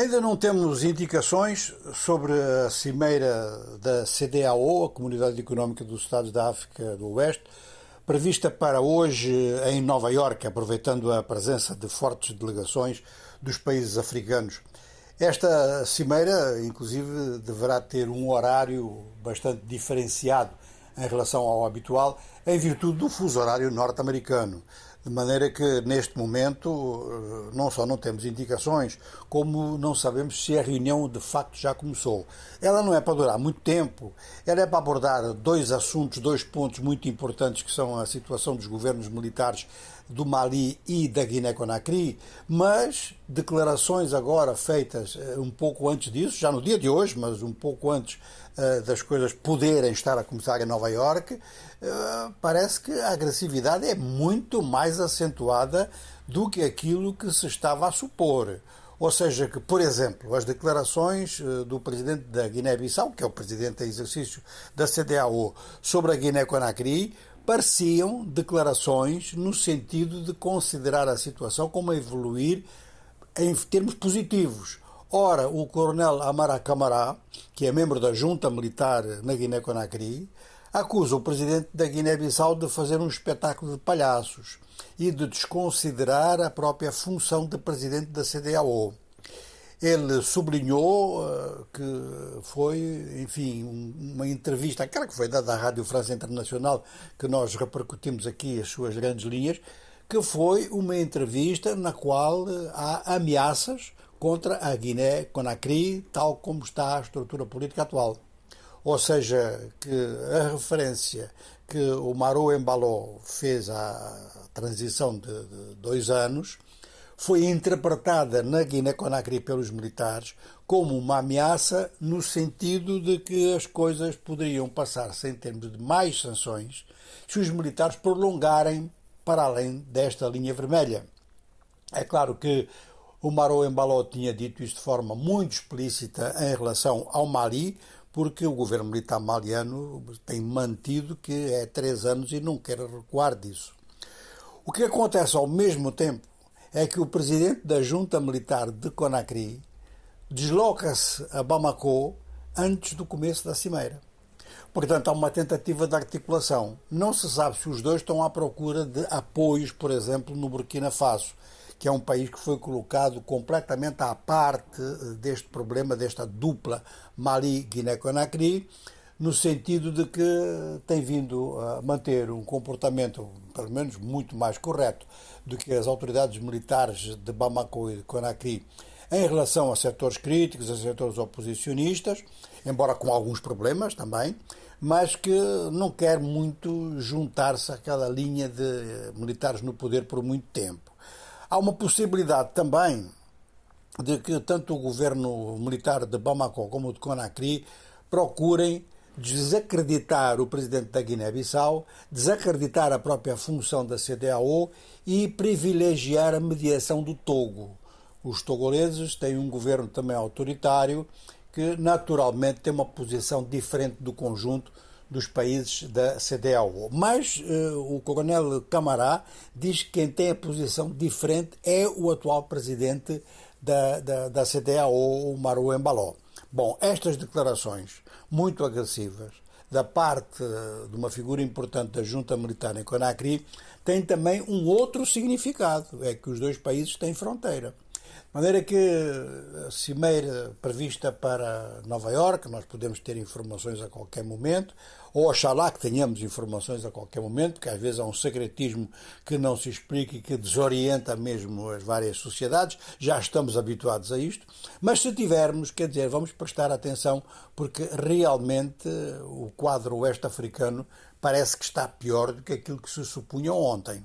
Ainda não temos indicações sobre a cimeira da CDAO, a Comunidade Económica dos Estados da África do Oeste, prevista para hoje em Nova Iorque, aproveitando a presença de fortes delegações dos países africanos. Esta cimeira, inclusive, deverá ter um horário bastante diferenciado em relação ao habitual, em virtude do fuso horário norte-americano. De maneira que, neste momento, eh, não só não temos indicações, como não sabemos se a reunião de facto já começou. Ela não é para durar muito tempo, ela é para abordar dois assuntos, dois pontos muito importantes, que são a situação dos governos militares do Mali e da Guiné-Conakry, mas declarações agora feitas eh, um pouco antes disso, já no dia de hoje, mas um pouco antes uh, das coisas poderem estar a começar em Nova Iorque, parece que a agressividade é muito mais acentuada do que aquilo que se estava a supor. Ou seja, que, por exemplo, as declarações do presidente da Guiné-Bissau, que é o presidente em exercício da CDAO, sobre a Guiné-Conakry, pareciam declarações no sentido de considerar a situação como a evoluir em termos positivos. Ora, o coronel Amara Camará, que é membro da junta militar na Guiné-Conakry, acusa o presidente da Guiné-Bissau de fazer um espetáculo de palhaços e de desconsiderar a própria função de presidente da CDAO. Ele sublinhou uh, que foi, enfim, uma entrevista, aquela que foi dada à Rádio França Internacional, que nós repercutimos aqui as suas grandes linhas, que foi uma entrevista na qual eh, há ameaças contra a Guiné-Conakry, tal como está a estrutura política atual. Ou seja, que a referência que o Marou Embaló fez à transição de, de dois anos foi interpretada na Guiné-Conakry pelos militares como uma ameaça no sentido de que as coisas poderiam passar-se termos de mais sanções se os militares prolongarem para além desta linha vermelha. É claro que o Marou Embaló tinha dito isso de forma muito explícita em relação ao Mali, porque o governo militar maliano tem mantido que é três anos e não quer recuar disso. O que acontece ao mesmo tempo é que o presidente da junta militar de Conakry desloca-se a Bamako antes do começo da cimeira. Portanto, há uma tentativa de articulação. Não se sabe se os dois estão à procura de apoios, por exemplo, no Burkina Faso, que é um país que foi colocado completamente à parte eh, deste problema, desta dupla Mali-Guiné-Conakry, no sentido de que tem vindo a manter um comportamento, pelo menos, muito mais correto do que as autoridades militares de Bamako e de Conakry em relação a setores críticos, a setores oposicionistas, embora com alguns problemas também, mas que não quer muito juntar-se àquela linha de militares no poder por muito tempo. Há uma possibilidade também de que tanto o governo militar de Bamako como o de Conakry procurem desacreditar o presidente da Guiné-Bissau, desacreditar a própria função da CDAO e privilegiar a mediação do Togo. Os togoleses têm um governo também autoritário que naturalmente tem uma posição diferente do conjunto dos países da CDAO. Mas uh, o coronel Camará diz que quem tem a posição diferente é o atual presidente da, da, da CDAO, o Maru Embaló. Bom, estas declarações muito agressivas da parte de uma figura importante da junta militar em Conakry têm também um outro significado, é que os dois países têm fronteira. Maneira que a cimeira prevista para Nova Iorque, nós podemos ter informações a qualquer momento, ou oxalá que tenhamos informações a qualquer momento, porque às vezes há um secretismo que não se explica e que desorienta mesmo as várias sociedades, já estamos habituados a isto, mas se tivermos, quer dizer, vamos prestar atenção, porque realmente o quadro oeste-africano parece que está pior do que aquilo que se supunha ontem.